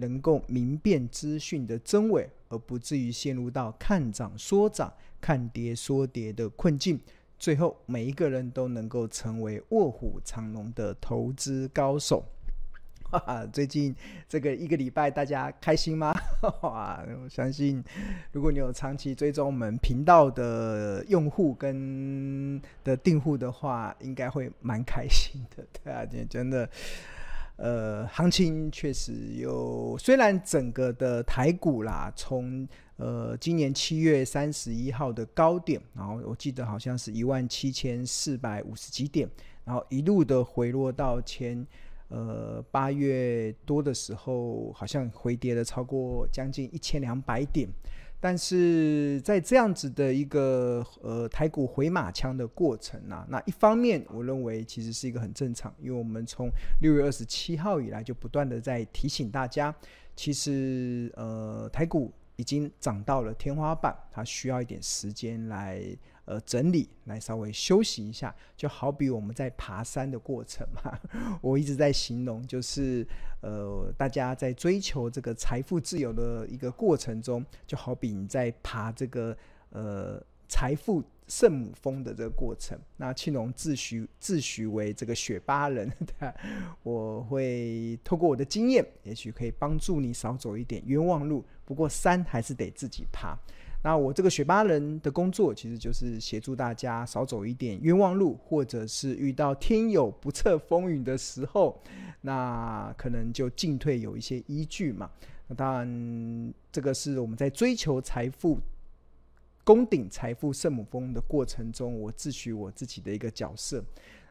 能够明辨资讯的真伪，而不至于陷入到看涨说涨。看跌说跌的困境，最后每一个人都能够成为卧虎藏龙的投资高手。哈哈，最近这个一个礼拜大家开心吗？哇，我相信如果你有长期追踪我们频道的用户跟的订户的话，应该会蛮开心的。对啊，真的。呃，行情确实有，虽然整个的台股啦，从呃今年七月三十一号的高点，然后我记得好像是一万七千四百五十几点，然后一路的回落到前呃八月多的时候，好像回跌了超过将近一千两百点。但是在这样子的一个呃台股回马枪的过程啊，那一方面我认为其实是一个很正常，因为我们从六月二十七号以来就不断的在提醒大家，其实呃台股已经涨到了天花板，它需要一点时间来。呃，整理来稍微休息一下，就好比我们在爬山的过程嘛。我一直在形容，就是呃，大家在追求这个财富自由的一个过程中，就好比你在爬这个呃财富圣母峰的这个过程。那庆隆自诩自诩为这个雪巴人，我会透过我的经验，也许可以帮助你少走一点冤枉路。不过山还是得自己爬。那我这个雪巴人的工作，其实就是协助大家少走一点冤枉路，或者是遇到天有不测风云的时候，那可能就进退有一些依据嘛。那当然，这个是我们在追求财富、攻顶财富圣母峰的过程中，我自诩我自己的一个角色。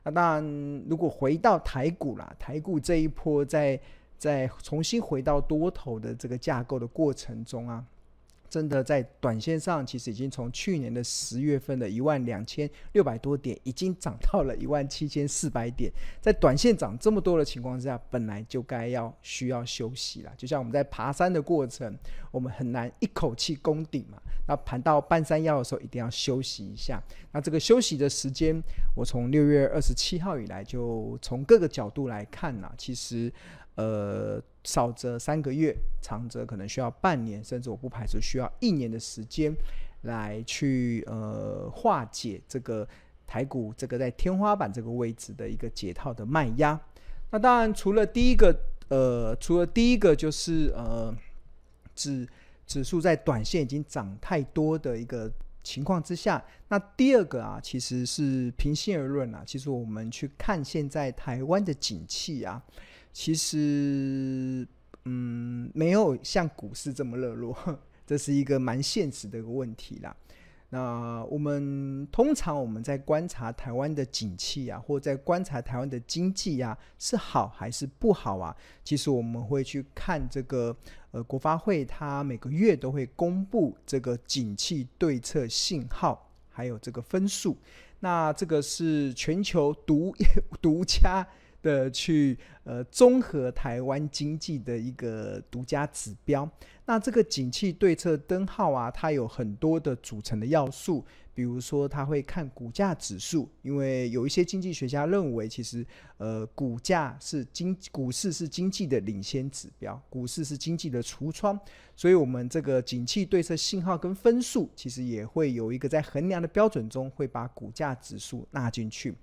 那当然，如果回到台股啦，台股这一波在在重新回到多头的这个架构的过程中啊。真的在短线上，其实已经从去年的十月份的一万两千六百多点，已经涨到了一万七千四百点。在短线涨这么多的情况之下，本来就该要需要休息了。就像我们在爬山的过程，我们很难一口气攻顶嘛。那盘到半山腰的时候，一定要休息一下。那这个休息的时间，我从六月二十七号以来，就从各个角度来看呢，其实。呃，少则三个月，长则可能需要半年，甚至我不排除需要一年的时间，来去呃化解这个台股这个在天花板这个位置的一个解套的卖压。那当然，除了第一个，呃，除了第一个就是呃指指数在短线已经涨太多的一个情况之下，那第二个啊，其实是平心而论啊，其实我们去看现在台湾的景气啊。其实，嗯，没有像股市这么热络，这是一个蛮现实的一个问题啦。那我们通常我们在观察台湾的景气啊，或在观察台湾的经济啊，是好还是不好啊？其实我们会去看这个，呃，国发会它每个月都会公布这个景气对策信号，还有这个分数。那这个是全球独 独家。的去呃综合台湾经济的一个独家指标，那这个景气对策灯号啊，它有很多的组成的要素，比如说它会看股价指数，因为有一些经济学家认为，其实呃股价是经股市是经济的领先指标，股市是经济的橱窗，所以我们这个景气对策信号跟分数，其实也会有一个在衡量的标准中，会把股价指数纳进去。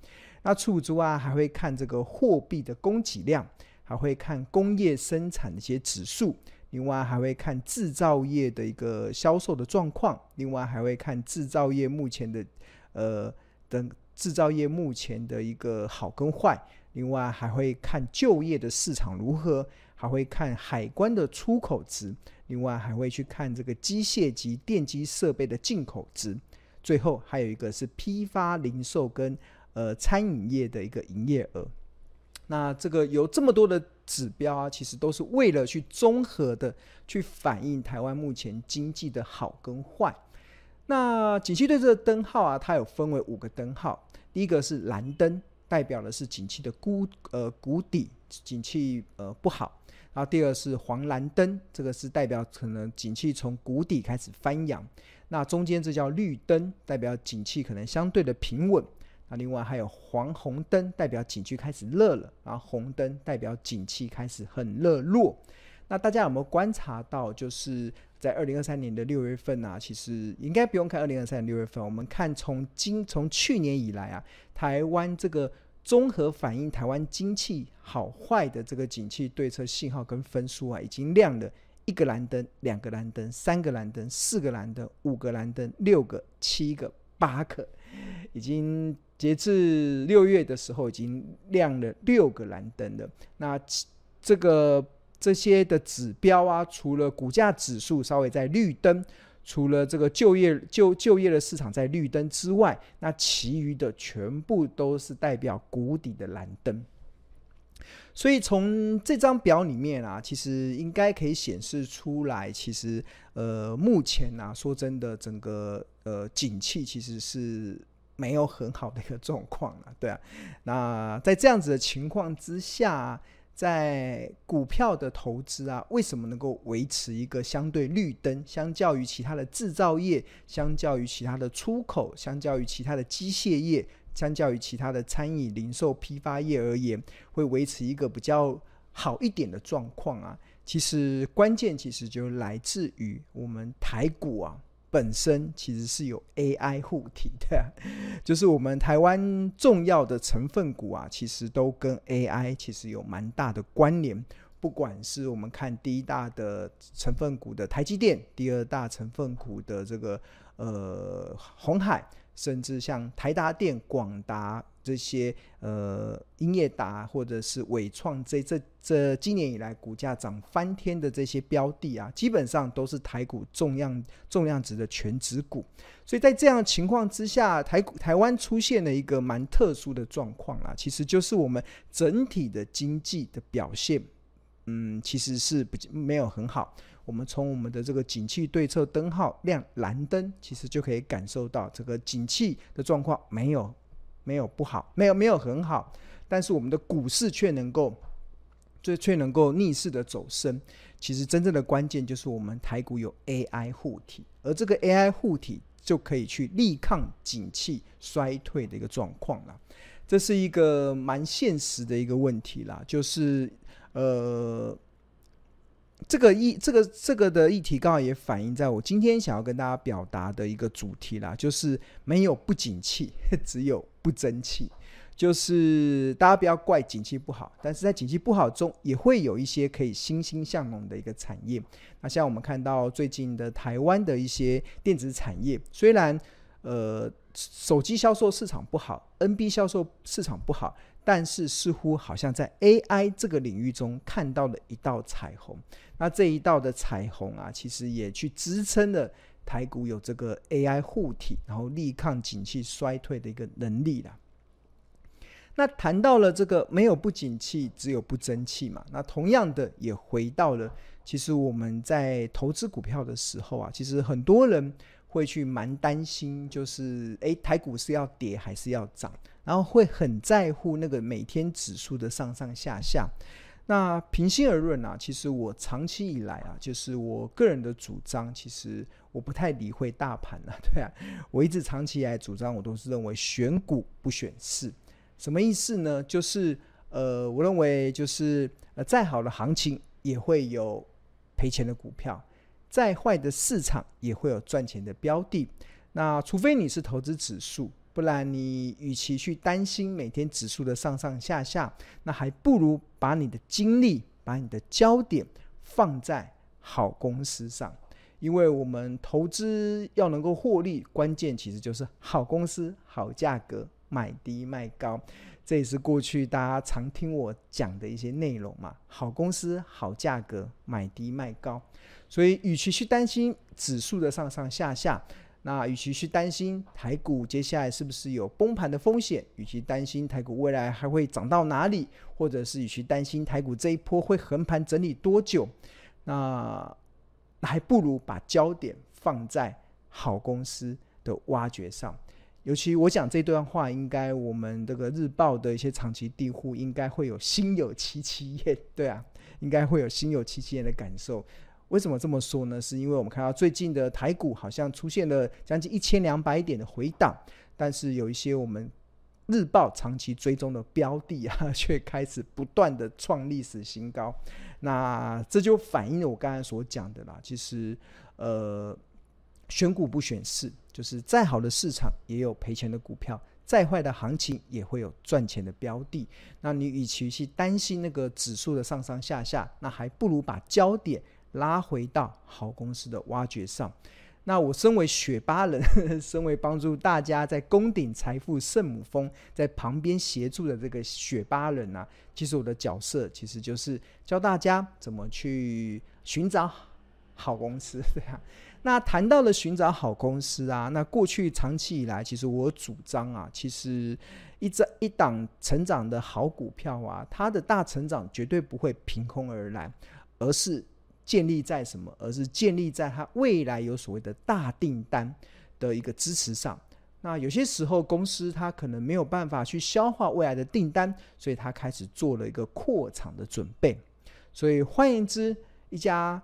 那出租啊，还会看这个货币的供给量，还会看工业生产的一些指数，另外还会看制造业的一个销售的状况，另外还会看制造业目前的呃等制造业目前的一个好跟坏，另外还会看就业的市场如何，还会看海关的出口值，另外还会去看这个机械及电机设备的进口值，最后还有一个是批发零售跟。呃，餐饮业的一个营业额，那这个有这么多的指标啊，其实都是为了去综合的去反映台湾目前经济的好跟坏。那景气对策灯号啊，它有分为五个灯号，第一个是蓝灯，代表的是景气的谷呃谷底，景气呃不好。然后第二是黄蓝灯，这个是代表可能景气从谷底开始翻扬。那中间这叫绿灯，代表景气可能相对的平稳。那另外还有黄红灯，代表景气开始热了，然后红灯代表景气开始很热络。那大家有没有观察到，就是在二零二三年的六月份啊，其实应该不用看二零二三年六月份，我们看从今从去年以来啊，台湾这个综合反映台湾经济好坏的这个景气对策信号跟分数啊，已经亮了一个蓝灯、两个蓝灯、三个蓝灯、四个蓝灯、五个蓝灯、六个、七个、八个，已经。截至六月的时候，已经亮了六个蓝灯了。那这个这些的指标啊，除了股价指数稍微在绿灯，除了这个就业就就业的市场在绿灯之外，那其余的全部都是代表谷底的蓝灯。所以从这张表里面啊，其实应该可以显示出来，其实呃，目前啊，说真的，整个呃景气其实是。没有很好的一个状况了，对啊。那在这样子的情况之下，在股票的投资啊，为什么能够维持一个相对绿灯？相较于其他的制造业，相较于其他的出口，相较于其他的机械业，相较于其他的餐饮、零售、批发业而言，会维持一个比较好一点的状况啊？其实关键其实就来自于我们台股啊。本身其实是有 AI 护体的，就是我们台湾重要的成分股啊，其实都跟 AI 其实有蛮大的关联。不管是我们看第一大的成分股的台积电，第二大成分股的这个呃红海。甚至像台达电、广达这些，呃，英业达或者是伟创这这这今年以来股价涨翻天的这些标的啊，基本上都是台股重量重量级的全值股。所以在这样的情况之下，台股台湾出现了一个蛮特殊的状况啊，其实就是我们整体的经济的表现，嗯，其实是不没有很好。我们从我们的这个景气对策灯号亮蓝灯，其实就可以感受到这个景气的状况没有没有不好，没有没有很好，但是我们的股市却能够，却却能够逆势的走升。其实真正的关键就是我们台股有 AI 护体，而这个 AI 护体就可以去力抗景气衰退的一个状况了。这是一个蛮现实的一个问题啦，就是呃。这个议这个这个的议题刚好也反映在我今天想要跟大家表达的一个主题啦，就是没有不景气，只有不争气。就是大家不要怪景气不好，但是在景气不好中，也会有一些可以欣欣向荣的一个产业。那像我们看到最近的台湾的一些电子产业，虽然呃手机销售市场不好，NB 销售市场不好。但是似乎好像在 AI 这个领域中看到了一道彩虹，那这一道的彩虹啊，其实也去支撑了台股有这个 AI 护体，然后力抗景气衰退的一个能力啦。那谈到了这个没有不景气，只有不争气嘛。那同样的也回到了，其实我们在投资股票的时候啊，其实很多人会去蛮担心，就是诶，台股是要跌还是要涨？然后会很在乎那个每天指数的上上下下。那平心而论啊，其实我长期以来啊，就是我个人的主张，其实我不太理会大盘了，对啊，我一直长期以来主张，我都是认为选股不选市。什么意思呢？就是呃，我认为就是呃，再好的行情也会有赔钱的股票，再坏的市场也会有赚钱的标的。那除非你是投资指数。不然，你与其去担心每天指数的上上下下，那还不如把你的精力、把你的焦点放在好公司上。因为我们投资要能够获利，关键其实就是好公司、好价格，买低卖高。这也是过去大家常听我讲的一些内容嘛。好公司、好价格，买低卖高。所以，与其去担心指数的上上下下，那与其去担心台股接下来是不是有崩盘的风险，与其担心台股未来还会涨到哪里，或者是与其担心台股这一波会横盘整理多久，那还不如把焦点放在好公司的挖掘上。尤其我讲这段话，应该我们这个日报的一些长期地户应该会有心有戚戚焉，对啊，应该会有心有戚戚焉的感受。为什么这么说呢？是因为我们看到最近的台股好像出现了将近一千两百点的回档，但是有一些我们日报长期追踪的标的啊，却开始不断的创历史新高。那这就反映了我刚才所讲的啦，其实呃。选股不选市，就是再好的市场也有赔钱的股票，再坏的行情也会有赚钱的标的。那你与其去担心那个指数的上上下下，那还不如把焦点拉回到好公司的挖掘上。那我身为雪巴人，身为帮助大家在攻顶财富圣母峰，在旁边协助的这个雪巴人啊，其实我的角色其实就是教大家怎么去寻找好公司，对啊。那谈到了寻找好公司啊，那过去长期以来，其实我主张啊，其实一张一档成长的好股票啊，它的大成长绝对不会凭空而来，而是建立在什么？而是建立在它未来有所谓的大订单的一个支持上。那有些时候公司它可能没有办法去消化未来的订单，所以它开始做了一个扩厂的准备。所以换言之，一家。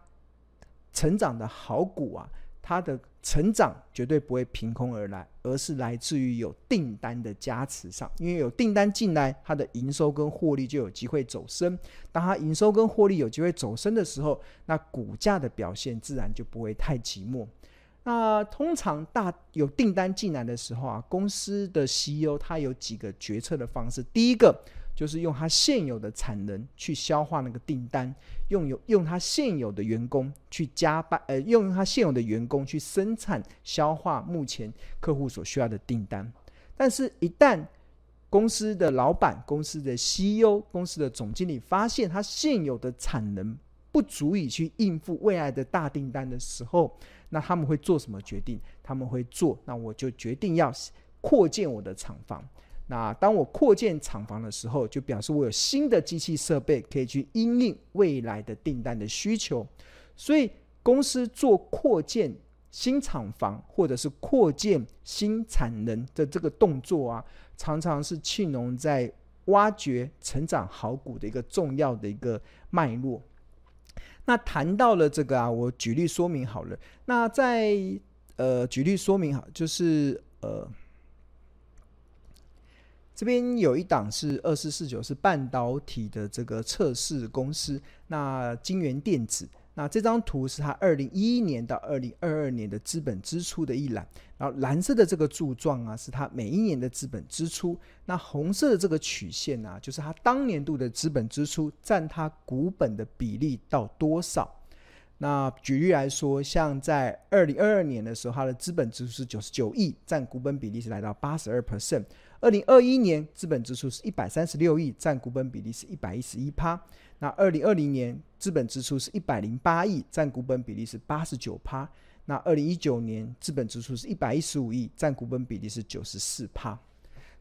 成长的好股啊，它的成长绝对不会凭空而来，而是来自于有订单的加持上。因为有订单进来，它的营收跟获利就有机会走升。当它营收跟获利有机会走升的时候，那股价的表现自然就不会太寂寞。那通常大有订单进来的时候啊，公司的 CEO 他有几个决策的方式。第一个。就是用他现有的产能去消化那个订单，用有用他现有的员工去加班，呃，用他现有的员工去生产消化目前客户所需要的订单。但是，一旦公司的老板、公司的 CEO、公司的总经理发现他现有的产能不足以去应付未来的大订单的时候，那他们会做什么决定？他们会做，那我就决定要扩建我的厂房。那当我扩建厂房的时候，就表示我有新的机器设备可以去应应未来的订单的需求。所以公司做扩建新厂房或者是扩建新产能的这个动作啊，常常是庆农在挖掘成长好股的一个重要的一个脉络。那谈到了这个啊，我举例说明好了。那在呃举例说明好，就是呃。这边有一档是二四四九，是半导体的这个测试公司。那晶圆电子，那这张图是它二零一一年到二零二二年的资本支出的一览。然后蓝色的这个柱状啊，是它每一年的资本支出。那红色的这个曲线啊，就是它当年度的资本支出占它股本的比例到多少。那举例来说，像在二零二二年的时候，它的资本支出是九十九亿，占股本比例是来到八十二 percent。二零二一年资本支出是一百三十六亿，占股本比例是一百一十一趴。那二零二零年资本支出是一百零八亿，占股本比例是八十九趴。那二零一九年资本支出是一百一十五亿，占股本比例是九十四趴。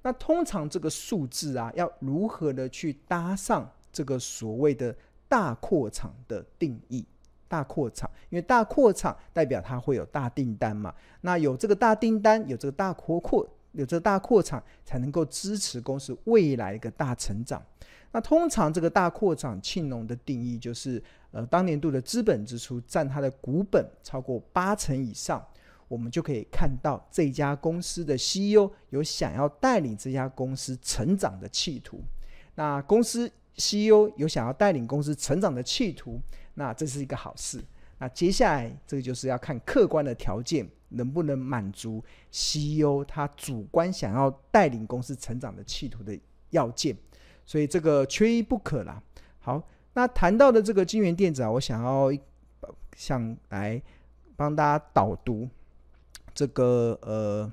那通常这个数字啊，要如何的去搭上这个所谓的大扩厂的定义？大扩厂，因为大扩厂代表它会有大订单嘛。那有这个大订单，有这个大扩扩。有这大扩厂，才能够支持公司未来一个大成长。那通常这个大扩厂，庆农的定义就是，呃，当年度的资本支出占它的股本超过八成以上，我们就可以看到这家公司的 CEO 有想要带领这家公司成长的企图。那公司 CEO 有想要带领公司成长的企图，那这是一个好事。那接下来这个就是要看客观的条件。能不能满足 CEO 他主观想要带领公司成长的企图的要件？所以这个缺一不可啦。好，那谈到的这个晶圆电子啊，我想要想来帮大家导读这个呃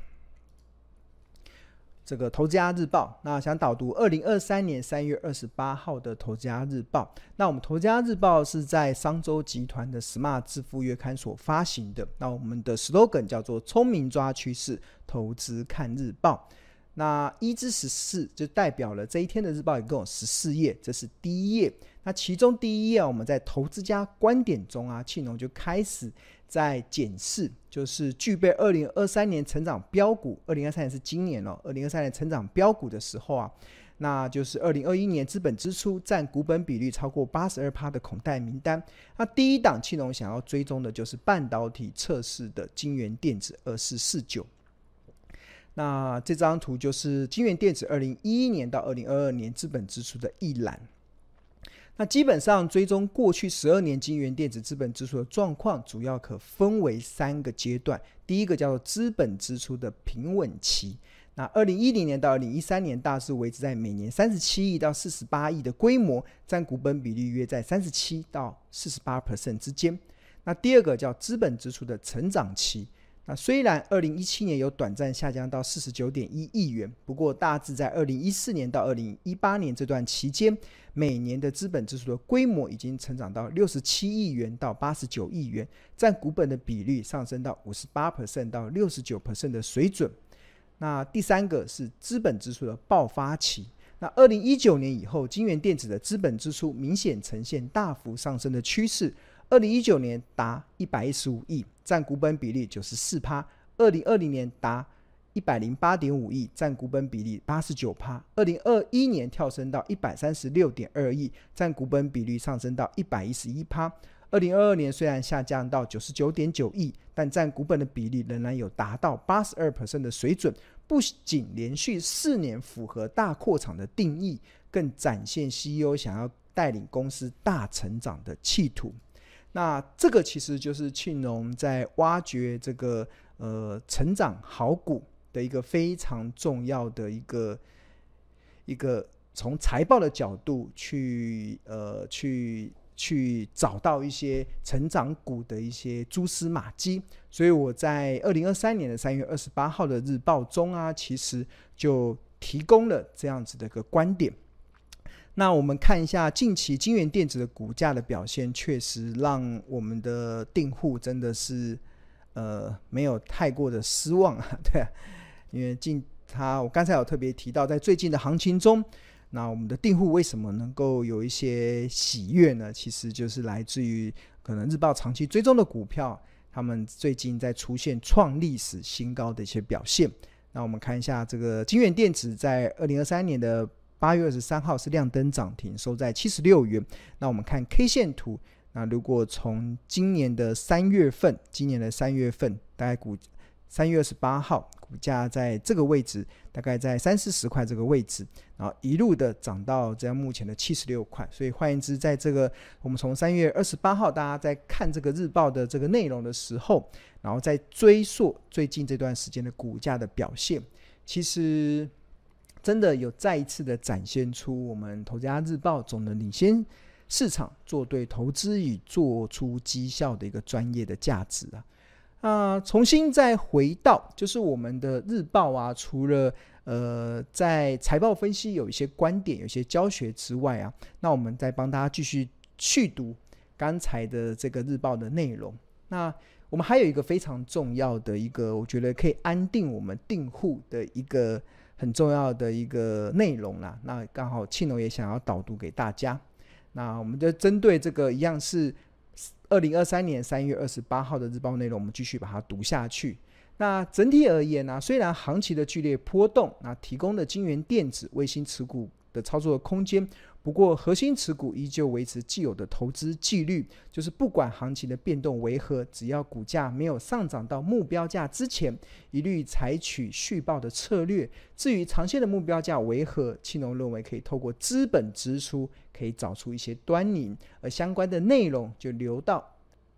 这个《投资家日报》，那想导读二零二三年三月二十八号的《投资家日报》。那我们《投资家日报》是在商周集团的 Smart 致富月刊所发行的。那我们的 slogan 叫做“聪明抓趋势，投资看日报”。那一至十四就代表了这一天的日报一共有十四页，这是第一页。那其中第一页，我们在《投资家观点》中啊，庆农就开始。在检视，就是具备二零二三年成长标股，二零二三年是今年哦，二零二三年成长标股的时候啊，那就是二零二一年资本支出占股本比率超过八十二趴的孔戴名单。那第一档气农想要追踪的就是半导体测试的金源电子二四四九。那这张图就是金源电子二零一一年到二零二二年资本支出的一览。那基本上追踪过去十二年京元电子资本支出的状况，主要可分为三个阶段。第一个叫做资本支出的平稳期，那二零一零年到二零一三年大致维持在每年三十七亿到四十八亿的规模，占股本比例约在三十七到四十八 percent 之间。那第二个叫资本支出的成长期。那虽然二零一七年有短暂下降到四十九点一亿元，不过大致在二零一四年到二零一八年这段期间，每年的资本支出的规模已经成长到六十七亿元到八十九亿元，占股本的比率上升到五十八 percent 到六十九 percent 的水准。那第三个是资本支出的爆发期。那二零一九年以后，金元电子的资本支出明显呈现大幅上升的趋势。二零一九年达一百一十五亿，占股本比例九十四趴；二零二零年达一百零八点五亿，占股本比例八十九趴；二零二一年跳升到一百三十六点二亿，占股本比率上升到一百一十一趴；二零二二年虽然下降到九十九点九亿，但占股本的比例仍然有达到八十二 percent 的水准，不仅连续四年符合大扩厂的定义，更展现 CEO 想要带领公司大成长的企图。那这个其实就是庆农在挖掘这个呃成长好股的一个非常重要的一个一个从财报的角度去呃去去找到一些成长股的一些蛛丝马迹，所以我在二零二三年的三月二十八号的日报中啊，其实就提供了这样子的一个观点。那我们看一下近期金元电子的股价的表现，确实让我们的订户真的是呃没有太过的失望啊，对，因为近他我刚才有特别提到，在最近的行情中，那我们的订户为什么能够有一些喜悦呢？其实就是来自于可能日报长期追踪的股票，他们最近在出现创历史新高的一些表现。那我们看一下这个金元电子在二零二三年的。八月二十三号是亮灯涨停，收在七十六元。那我们看 K 线图，那如果从今年的三月份，今年的三月份，大概股三月二十八号股价在这个位置，大概在三四十块这个位置，然后一路的涨到这样目前的七十六块。所以换言之，在这个我们从三月二十八号大家在看这个日报的这个内容的时候，然后再追溯最近这段时间的股价的表现，其实。真的有再一次的展现出我们投家日报总能领先市场，做对投资与做出绩效的一个专业的价值啊！啊，重新再回到就是我们的日报啊，除了呃在财报分析有一些观点、有一些教学之外啊，那我们再帮大家继续去读刚才的这个日报的内容。那我们还有一个非常重要的一个，我觉得可以安定我们订户的一个。很重要的一个内容啦，那刚好庆农也想要导读给大家。那我们就针对这个一样是二零二三年三月二十八号的日报内容，我们继续把它读下去。那整体而言呢、虽然行情的剧烈波动，那提供的金元电子卫星持股的操作空间。不过，核心持股依旧维持既有的投资纪律，就是不管行情的变动为何，只要股价没有上涨到目标价之前，一律采取续报的策略。至于长线的目标价为何，青龙认为可以透过资本支出可以找出一些端倪，而相关的内容就留到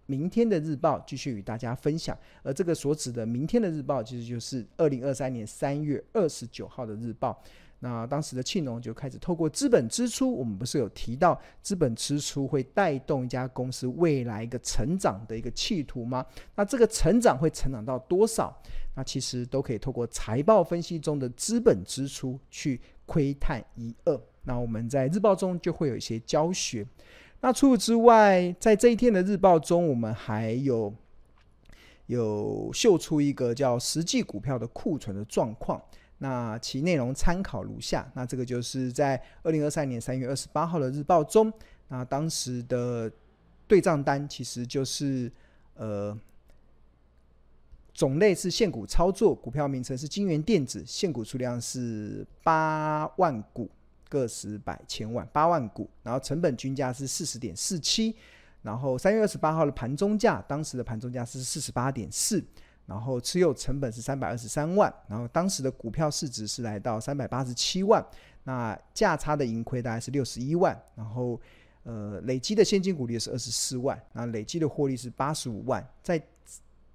明天的日报继续与大家分享。而这个所指的明天的日报，其实就是二零二三年三月二十九号的日报。那当时的庆农就开始透过资本支出，我们不是有提到资本支出会带动一家公司未来一个成长的一个企图吗？那这个成长会成长到多少？那其实都可以透过财报分析中的资本支出去窥探一二。那我们在日报中就会有一些教学。那除此之外，在这一天的日报中，我们还有有秀出一个叫实际股票的库存的状况。那其内容参考如下。那这个就是在二零二三年三月二十八号的日报中，那当时的对账单其实就是呃。种类是现股操作，股票名称是金元电子，现股数量是八万股，个十百千万八万股，然后成本均价是四十点四七，然后三月二十八号的盘中价，当时的盘中价是四十八点四，然后持有成本是三百二十三万，然后当时的股票市值是来到三百八十七万，那价差的盈亏大概是六十一万，然后呃累积的现金股利是二十四万，那累积的获利是八十五万，在。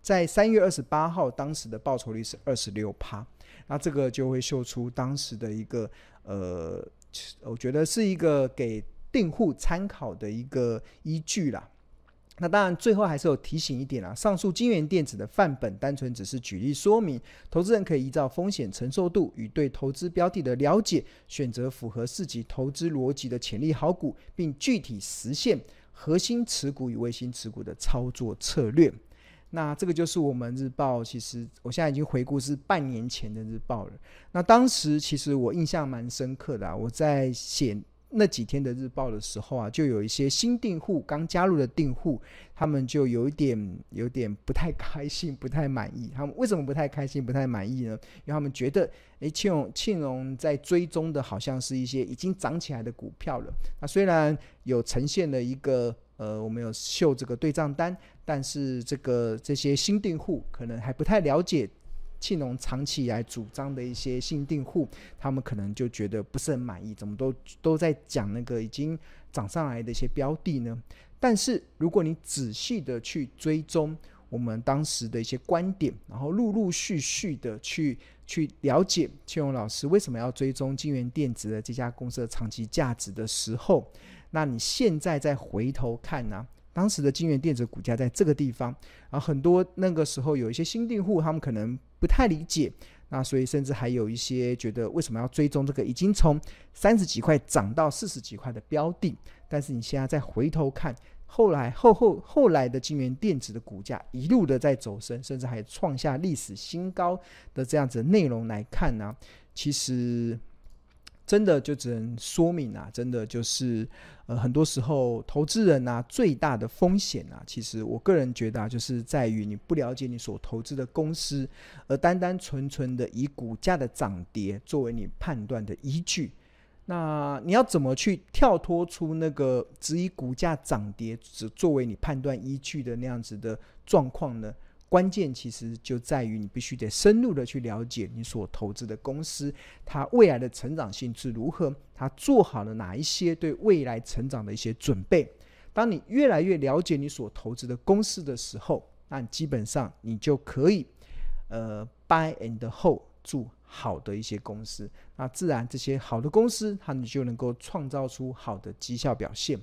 在三月二十八号，当时的报酬率是二十六趴，那这个就会秀出当时的一个呃，我觉得是一个给订户参考的一个依据啦。那当然，最后还是有提醒一点啊，上述金元电子的范本单纯只是举例说明，投资人可以依照风险承受度与对投资标的的了解，选择符合自己投资逻辑的潜力好股，并具体实现核心持股与卫星持股的操作策略。那这个就是我们日报，其实我现在已经回顾是半年前的日报了。那当时其实我印象蛮深刻的啊，我在写那几天的日报的时候啊，就有一些新订户刚加入的订户，他们就有一点有点不太开心，不太满意。他们为什么不太开心、不太满意呢？因为他们觉得，诶，庆荣庆荣在追踪的好像是一些已经涨起来的股票了。那虽然有呈现了一个。呃，我们有秀这个对账单，但是这个这些新订户可能还不太了解庆隆长期以来主张的一些新订户，他们可能就觉得不是很满意，怎么都都在讲那个已经涨上来的一些标的呢？但是如果你仔细的去追踪我们当时的一些观点，然后陆陆续续的去去了解庆隆老师为什么要追踪金元电子的这家公司的长期价值的时候。那你现在再回头看呢、当时的金元电子股价在这个地方，啊，很多那个时候有一些新订户，他们可能不太理解，那所以甚至还有一些觉得为什么要追踪这个已经从三十几块涨到四十几块的标的？但是你现在再回头看，后来后后后来的金元电子的股价一路的在走升，甚至还创下历史新高的这样子的内容来看呢、其实。真的就只能说明啊，真的就是，呃，很多时候投资人啊，最大的风险啊，其实我个人觉得啊，就是在于你不了解你所投资的公司，而单单纯纯的以股价的涨跌作为你判断的依据。那你要怎么去跳脱出那个只以股价涨跌只作为你判断依据的那样子的状况呢？关键其实就在于你必须得深入的去了解你所投资的公司，它未来的成长性是如何，它做好了哪一些对未来成长的一些准备。当你越来越了解你所投资的公司的时候，那基本上你就可以呃 buy and hold 住好的一些公司，那自然这些好的公司，它你就能够创造出好的绩效表现。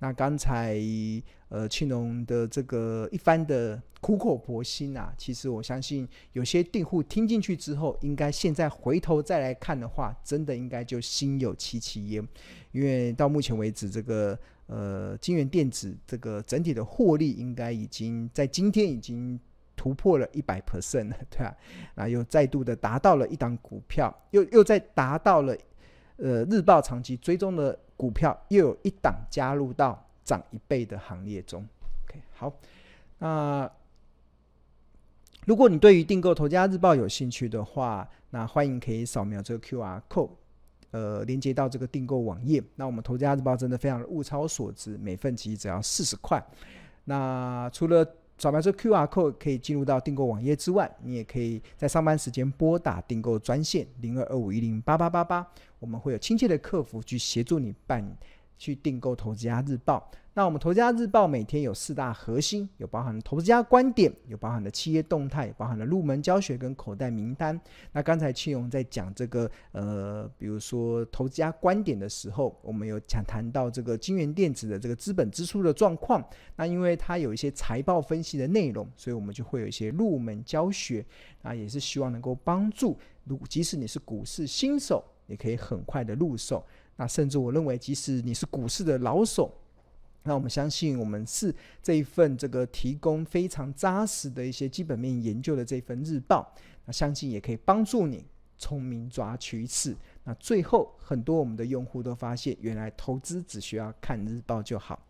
那刚才呃庆隆的这个一番的苦口婆心啊，其实我相信有些订户听进去之后，应该现在回头再来看的话，真的应该就心有戚戚焉，因为到目前为止，这个呃金元电子这个整体的获利应该已经在今天已经突破了一百 percent 了，对吧？啊，又再度的达到了一档股票，又又再达到了呃日报长期追踪的。股票又有一档加入到涨一倍的行列中。OK，好，那如果你对于订购《投家日报》有兴趣的话，那欢迎可以扫描这个 QR code，呃，连接到这个订购网页。那我们《投家日报》真的非常的物超所值，每份其实只要四十块。那除了扫描这 QR code 可以进入到订购网页之外，你也可以在上班时间拨打订购专线零二二五一零八八八八，我们会有亲切的客服去协助你办去订购《投资家日报》。那我们投资家日报每天有四大核心，有包含投资家观点，有包含的企业动态，包含的入门教学跟口袋名单。那刚才庆荣在讲这个呃，比如说投资家观点的时候，我们有讲谈到这个京元电子的这个资本支出的状况。那因为它有一些财报分析的内容，所以我们就会有一些入门教学。那也是希望能够帮助，如即使你是股市新手，也可以很快的入手。那甚至我认为，即使你是股市的老手，那我们相信，我们是这一份这个提供非常扎实的一些基本面研究的这份日报，那相信也可以帮助你聪明抓取一次。那最后，很多我们的用户都发现，原来投资只需要看日报就好。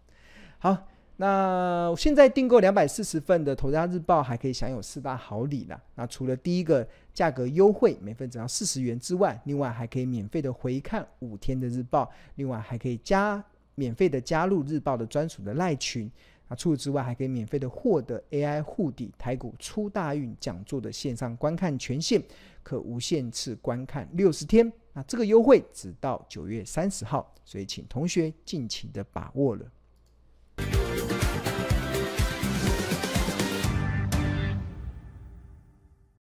好，那现在订购两百四十份的《投家日报》，还可以享有四大好礼呢。那除了第一个价格优惠，每份只要四十元之外，另外还可以免费的回看五天的日报，另外还可以加。免费的加入日报的专属的赖群，啊，除此之外还可以免费的获得 AI 护底台股出大运讲座的线上观看权限，可无限次观看六十天。啊这个优惠只到九月三十号，所以请同学尽情的把握了。